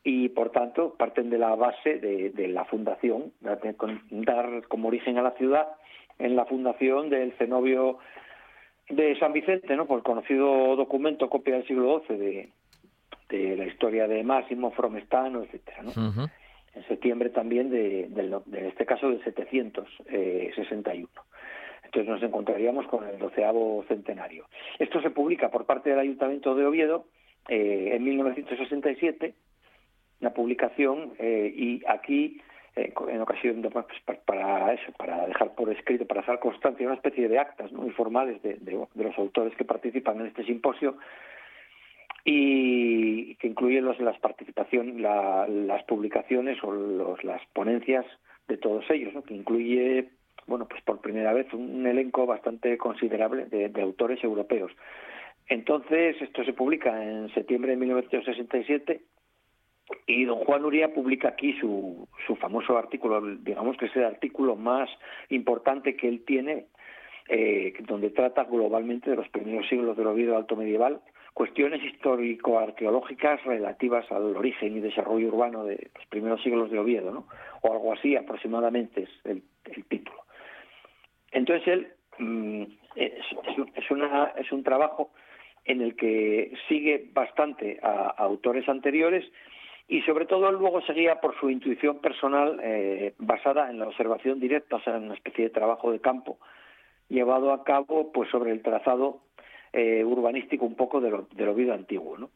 y por tanto parten de la base de, la fundación, dar como origen a la ciudad en la fundación del cenobio de San Vicente, ¿no? por el conocido documento copia del siglo XII de, de la historia de Máximo, Fromestano, etcétera, ¿no? En septiembre también de, de, este caso del 761. Entonces nos encontraríamos con el doceavo centenario. Esto se publica por parte del Ayuntamiento de Oviedo eh, en 1967 una publicación eh, y aquí eh, en ocasión pues, para eso, para dejar por escrito, para hacer constancia, una especie de actas ¿no? informales de, los autores que participan en este simposio y que incluyen las participación, las publicaciones o las ponencias de todos ellos, que incluye bueno pues por primera vez un elenco bastante considerable de, de autores europeos. Entonces esto se publica en septiembre de 1967 y don Juan Uría publica aquí su, su famoso artículo, digamos que es el artículo más importante que él tiene, eh, donde trata globalmente de los primeros siglos del Oviedo alto medieval, cuestiones histórico-arqueológicas relativas al origen y desarrollo urbano de los primeros siglos de Oviedo, ¿no? o algo así aproximadamente es el, título. Entonces él mm, es, es, una, es un trabajo en el que sigue bastante a autores anteriores y sobre todo luego seguía por su intuición personal eh, basada en la observación directa, o sea, en una especie de trabajo de campo llevado a cabo pues sobre el trazado eh, urbanístico un poco de lo, del Oviedo antiguo, ¿no?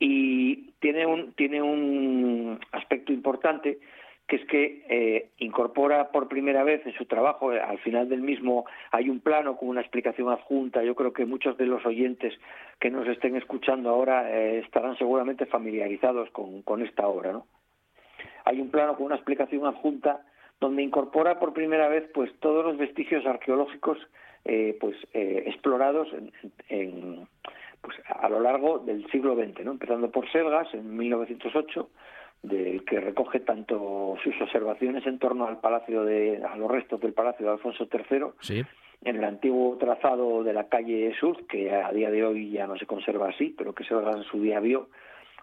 Y tiene un tiene un aspecto importante que es que eh, incorpora por primera vez en su trabajo, eh, al final del mismo hay un plano con una explicación adjunta, yo creo que muchos de los oyentes que nos estén escuchando ahora eh, estarán seguramente familiarizados con, esta obra, ¿no? Hay un plano con una explicación adjunta donde incorpora por primera vez pues todos los vestigios arqueológicos pues explorados en, en, pues a lo largo del siglo XX, ¿no? empezando por Selgas en 1908, del que recoge tanto sus observaciones en torno al palacio de a los restos del palacio de Alfonso III en el antiguo trazado de la calle Sur que a día de hoy ya no se conserva así pero que se en su día vio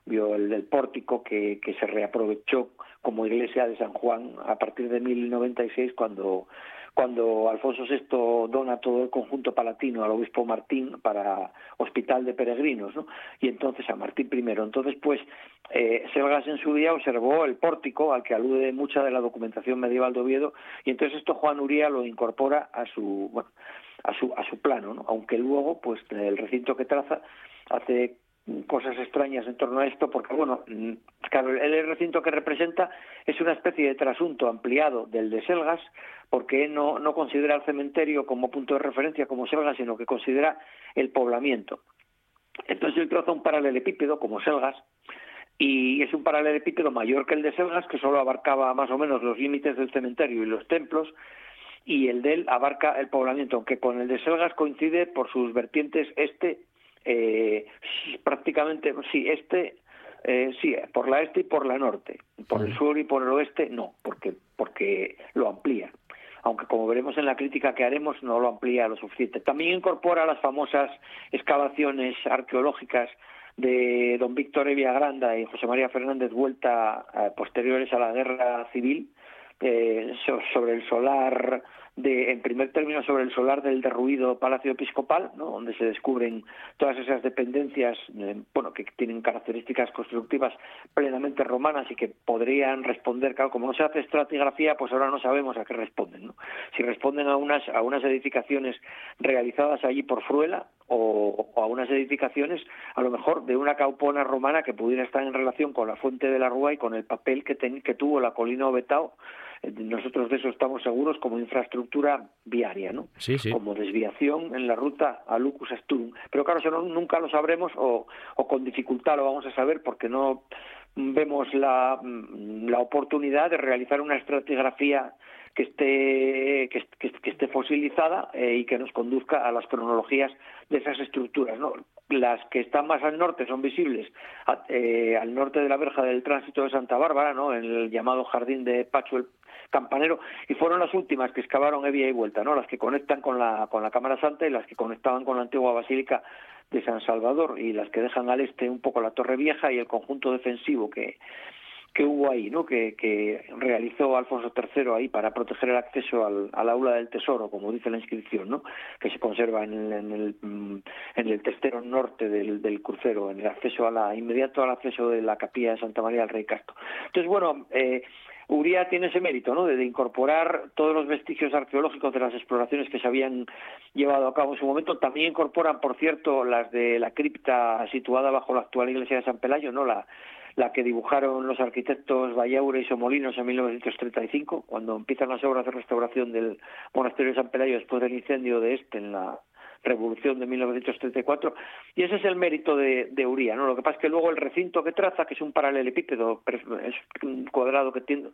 vio el del pórtico que, que se reaprovechó como iglesia de San Juan a partir de 1096 cuando cuando Alfonso VI dona todo el conjunto palatino al obispo Martín para hospital de peregrinos, ¿no? y entonces a Martín I. Entonces, pues, eh, Selgas en su día observó el pórtico al que alude mucha de la documentación medieval de Oviedo, y entonces esto Juan Uría lo incorpora a su, bueno, a su, a su plano, ¿no? aunque luego, pues, el recinto que traza hace cosas extrañas en torno a esto, porque, bueno, mm, claro, el recinto que representa es una especie de trasunto ampliado del de Selgas, porque no, no considera el cementerio como punto de referencia como Selgas, sino que considera el poblamiento. Entonces él traza un paralelepípedo como Selgas, y es un paralelepípedo mayor que el de Selgas, que solo abarcaba más o menos los límites del cementerio y los templos, y el de él abarca el poblamiento, aunque con el de Selgas coincide por sus vertientes este eh, prácticamente, sí, este, eh, sí, por la este y por la norte. Por el sur y por el oeste, no, porque, porque lo amplía. Aunque como veremos en la crítica que haremos, no lo amplía lo suficiente. También incorpora las famosas excavaciones arqueológicas de don Víctor Evia Granda y José María Fernández Vuelta eh, posteriores a la guerra civil, eh, sobre el solar de, en primer término, sobre el solar del derruido Palacio Episcopal, ¿no? donde se descubren todas esas dependencias, eh, bueno, que tienen características constructivas plenamente romanas y que podrían responder, claro, como no se hace estratigrafía, pues ahora no sabemos a qué responden. Si responden a unas, a unas edificaciones realizadas allí por Fruela o, a unas edificaciones, a lo mejor de una caupona romana que pudiera estar en relación con la fuente de la Rúa y con el papel que, que tuvo la colina Obetao eh, nosotros de eso estamos seguros como infraestructura viaria, ¿no? Sí, sí. Como desviación en la ruta a Lucus Asturum. Pero claro, eso nunca lo sabremos o, o con dificultad lo vamos a saber porque no vemos la, la oportunidad de realizar una estratigrafía que esté, que, esté fosilizada eh, y que nos conduzca a las cronologías de esas estructuras. ¿no? Las que están más al norte son visibles eh, al norte de la verja del tránsito de Santa Bárbara, ¿no? en el llamado jardín de Pacho el Campanero, y fueron las últimas que excavaron Evia y Vuelta, ¿no? las que conectan con la, con la Cámara Santa y las que conectaban con la antigua Basílica de San Salvador y las que dejan al este un poco la Torre Vieja y el conjunto defensivo que, que hubo ahí, ¿no? Que, que, realizó Alfonso III ahí para proteger el acceso al, aula del tesoro, como dice la inscripción, ¿no? Que se conserva en el, en el, mm, en el testero norte del, crucero, en el acceso a la inmediato al acceso de la capilla de Santa María del Rey Castro. Entonces, bueno, eh, Uría tiene ese mérito, ¿no? De, incorporar todos los vestigios arqueológicos de las exploraciones que se habían llevado a cabo en su momento. También incorporan, por cierto, las de la cripta situada bajo la actual iglesia de San Pelayo, ¿no? La, la que dibujaron los arquitectos Vallaure y Somolinos en 1935, cuando empiezan las obras de restauración del monasterio de San Pelayo después del incendio de este en la revolución de 1934 y ese es el mérito de, de Uría no lo que pasa es que luego el recinto que traza que es un paralelepípedo es un cuadrado que tiende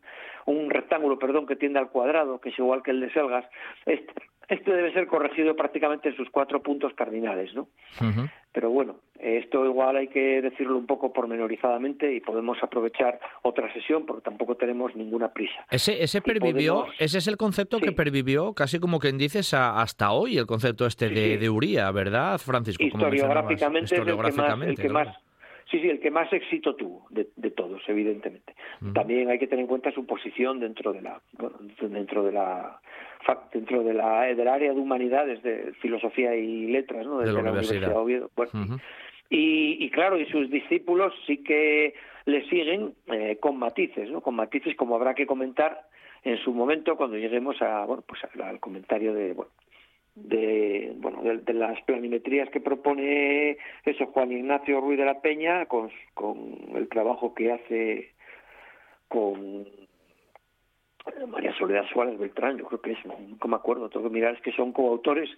un rectángulo perdón que tiende al cuadrado que es igual que el de Selgas este, este debe ser corregido prácticamente en sus cuatro puntos cardinales, ¿no? Pero bueno, esto igual hay que decirlo un poco pormenorizadamente y podemos aprovechar otra sesión porque tampoco tenemos ninguna prisa. Ese, ese pervivió, ese es el concepto que pervivió casi como quien dices hasta hoy, el concepto este de, de Uría, ¿verdad, Francisco? Historiográficamente, es el que más, Sí, sí, el que más éxito tuvo de, todos, evidentemente. También hay que tener en cuenta su posición dentro de la, dentro de la dentro de la, del área de humanidades, de filosofía y letras, ¿no? de, la, Universidad de Oviedo. y, y, claro, y sus discípulos sí que le siguen eh, con matices, ¿no? Con matices como habrá que comentar en su momento cuando lleguemos a, bueno, pues al comentario de, bueno, de bueno de, las planimetrías que propone eso Juan Ignacio Ruiz de la Peña con, con el trabajo que hace con María Soledad Suárez Beltrán, yo creo que es, no me acuerdo, tengo que mirar, es que son coautores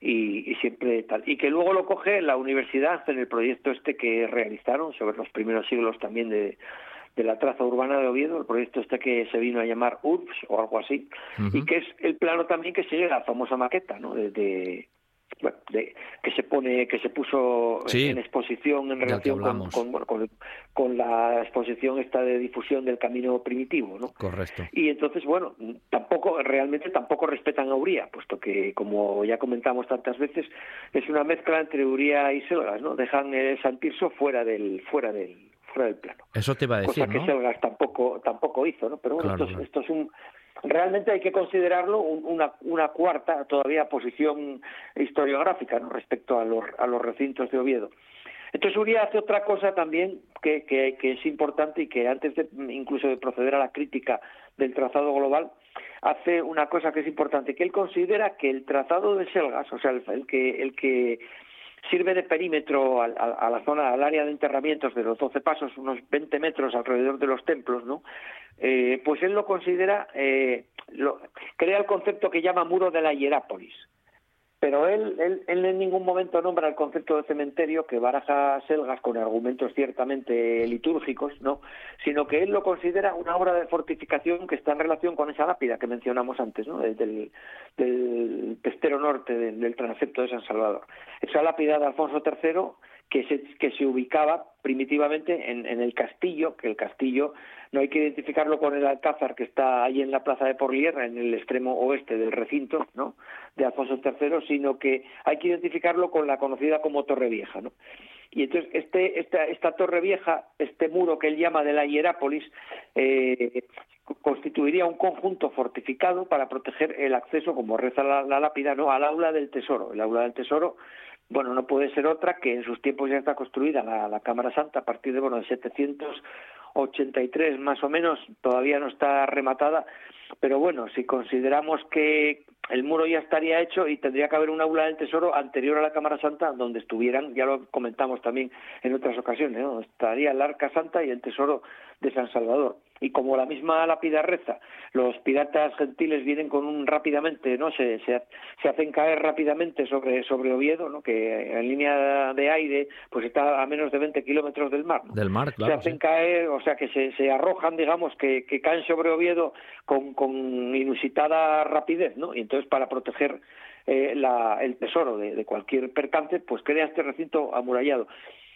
y, siempre tal. Y que luego lo coge la universidad en el proyecto este que realizaron sobre los primeros siglos también de, de la traza urbana de Oviedo, el proyecto este que se vino a llamar URBS o algo así, y que es el plano también que sigue la famosa maqueta, ¿no? De, bueno, de, que se pone que se puso en exposición en relación con, con, con, la exposición esta de difusión del camino primitivo no correcto. Y entonces bueno tampoco realmente tampoco respetan a Uría puesto que como ya comentamos tantas veces es una mezcla entre Uría y Selgas no dejan el Santirso fuera del fuera del fuera del plano eso te va a decir cosa que Selgas tampoco tampoco hizo no pero bueno esto, esto es un realmente hay que considerarlo una, una cuarta todavía posición historiográfica ¿no? respecto a los, a los recintos de Oviedo. Entonces Uría hace otra cosa también que, que, es importante y que antes de incluso de proceder a la crítica del trazado global hace una cosa que es importante que él considera que el trazado de Selgas, o sea el, que el que sirve de perímetro a, la zona, al área de enterramientos de los doce pasos, unos 20 metros alrededor de los templos, ¿no? Eh, pues él lo considera, eh, crea el concepto que llama muro de la Hierápolis. Pero él, él, él, en ningún momento nombra el concepto de cementerio que baraja Selgas con argumentos ciertamente litúrgicos, ¿no? sino que él lo considera una obra de fortificación que está en relación con esa lápida que mencionamos antes, ¿no? del, del testero norte del, del transepto de San Salvador. Esa lápida de Alfonso III que se, que se ubicaba primitivamente en, en, el castillo, que el castillo no hay que identificarlo con el alcázar que está ahí en la plaza de Porlier, en el extremo oeste del recinto, ¿no? de Alfonso III, sino que hay que identificarlo con la conocida como Torre Vieja, ¿no? Y entonces este, esta, esta torre vieja, este muro que él llama de la Hierápolis, eh, constituiría un conjunto fortificado para proteger el acceso, como reza la, lápida, ¿no? al aula del tesoro. El aula del tesoro, bueno, no puede ser otra que en sus tiempos ya está construida la, Cámara Santa a partir de, bueno, de 783 más o menos, todavía no está rematada, pero bueno, si consideramos que el muro ya estaría hecho y tendría que haber un aula del Tesoro anterior a la Cámara Santa donde estuvieran, ya lo comentamos también en otras ocasiones, ¿no? estaría el Arca Santa y el Tesoro de San Salvador. Y como la misma lápida reza, los piratas gentiles vienen con un rápidamente, ¿no? Se, se, se, hacen caer rápidamente sobre, sobre Oviedo, ¿no? Que en línea de aire, pues está a menos de 20 kilómetros del mar. Del mar, claro. Se hacen caer, o sea, que se, se arrojan, digamos, que, que caen sobre Oviedo con, con inusitada rapidez, ¿no? Y entonces para proteger eh, el tesoro de, cualquier percance, pues crea este recinto amurallado.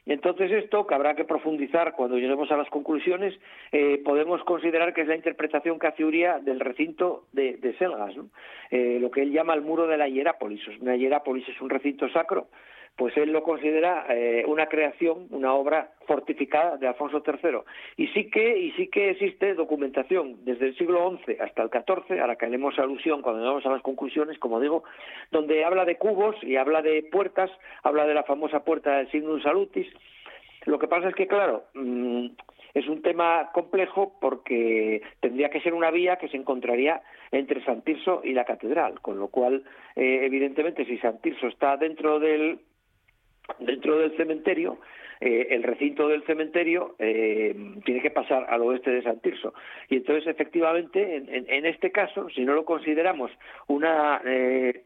Entonces esto, que habrá que profundizar cuando lleguemos a las conclusiones, eh, podemos considerar que es la interpretación que hace Uría del recinto de, Selgas, eh, lo que él llama el muro de la Hierápolis. Una Hierápolis es un recinto sacro pues él lo considera eh, una creación, una obra fortificada de Alfonso III. Y sí que, y sí que existe documentación desde el siglo XI hasta el XIV, a la que haremos alusión cuando llegamos a las conclusiones, como digo, donde habla de cubos y habla de puertas, habla de la famosa puerta del Signum Salutis. Lo que pasa es que, claro, mm, es un tema complejo porque tendría que ser una vía que se encontraría entre San Tirso y la catedral, con lo cual, eh, evidentemente, si San Tirso está dentro del dentro del cementerio, eh, el recinto del cementerio eh, tiene que pasar al oeste de San Tirso. Y entonces, efectivamente, en, este caso, si no lo consideramos una eh,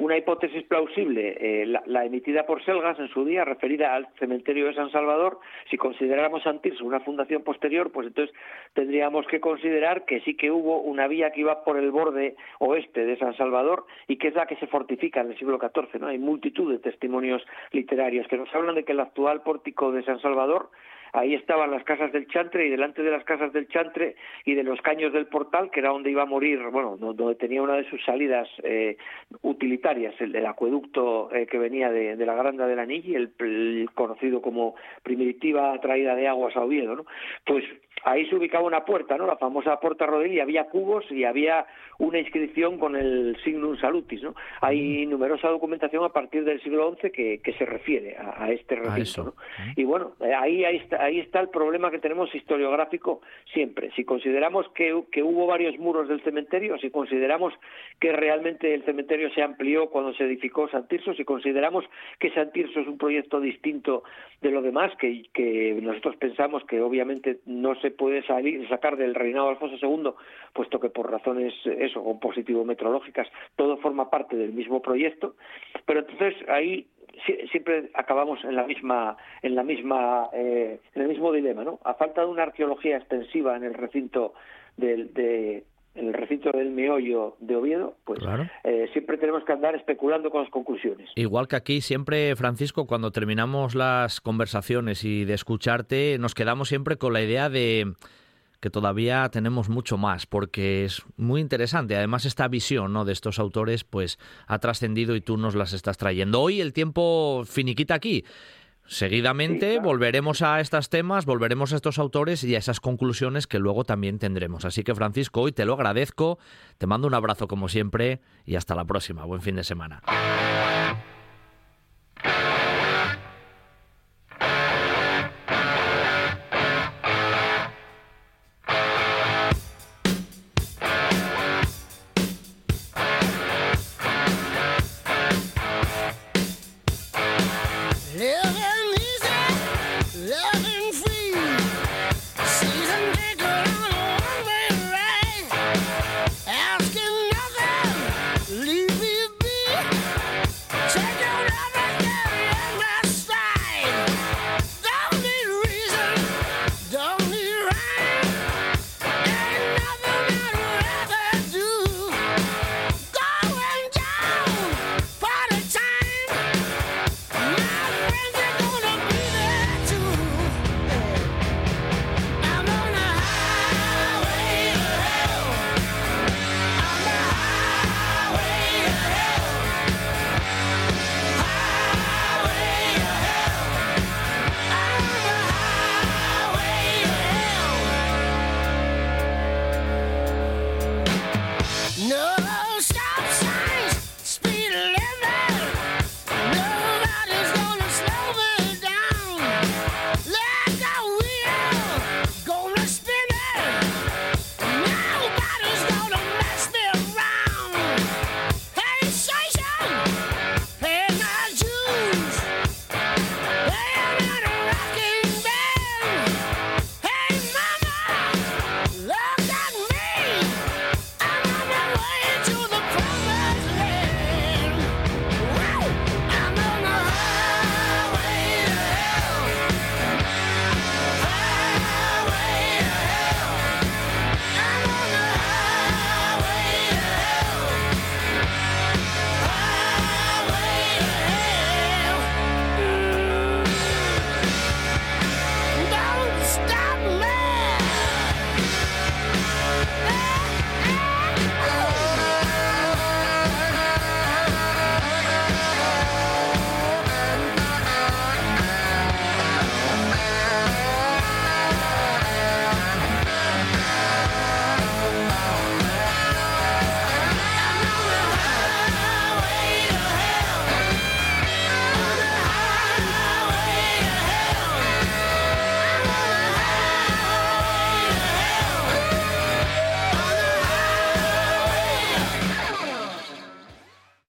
una hipótesis plausible, eh, la, emitida por Selgas en su día, referida al cementerio de San Salvador, si consideráramos San Tirso una fundación posterior, pues entonces tendríamos que considerar que sí que hubo una vía que iba por el borde oeste de San Salvador y que es la que se fortifica en el siglo XIV. ¿no? Hay multitud de testimonios literarios que nos hablan de que el actual pórtico de San Salvador ahí estaban las casas del Chantre y delante de las casas del Chantre y de los caños del portal, que era donde iba a morir, bueno, donde tenía una de sus salidas eh, utilitarias, el acueducto eh, que venía de, de, la Granda del Anillo, el, el, conocido como primitiva traída de aguas a Oviedo, ¿no? Pues ahí se ubicaba una puerta, ¿no? La famosa puerta Rodel y había cubos y había una inscripción con el signum salutis, ¿no? Hay numerosa documentación a partir del siglo XI que, que se refiere a, a este recinto, ¿no? Y bueno, ahí, ahí, está, ahí está el problema que tenemos historiográfico siempre. Si consideramos que, hubo varios muros del cementerio, si consideramos que realmente el cementerio se amplió cuando se edificó San Tirso, si consideramos que San Tirso es un proyecto distinto de lo demás, que, que nosotros pensamos que obviamente no se puede salir, sacar del reinado de Alfonso II, puesto que por razones eso, compositivo metrológicas, todo forma parte del mismo proyecto, pero entonces ahí siempre acabamos en la misma en la misma eh, en el mismo dilema no a falta de una arqueología extensiva en el recinto del, de, en el recinto del meollo de Oviedo, pues claro. eh, siempre tenemos que andar especulando con las conclusiones. Igual que aquí, siempre, Francisco, cuando terminamos las conversaciones y de escucharte, nos quedamos siempre con la idea de que todavía tenemos mucho más, porque es muy interesante. Además, esta visión ¿no? de estos autores pues ha trascendido y tú nos las estás trayendo. Hoy el tiempo finiquita aquí. Seguidamente sí, claro. volveremos a estos temas, volveremos a estos autores y a esas conclusiones que luego también tendremos. Así que Francisco, hoy te lo agradezco, te mando un abrazo como siempre y hasta la próxima. Buen fin de semana.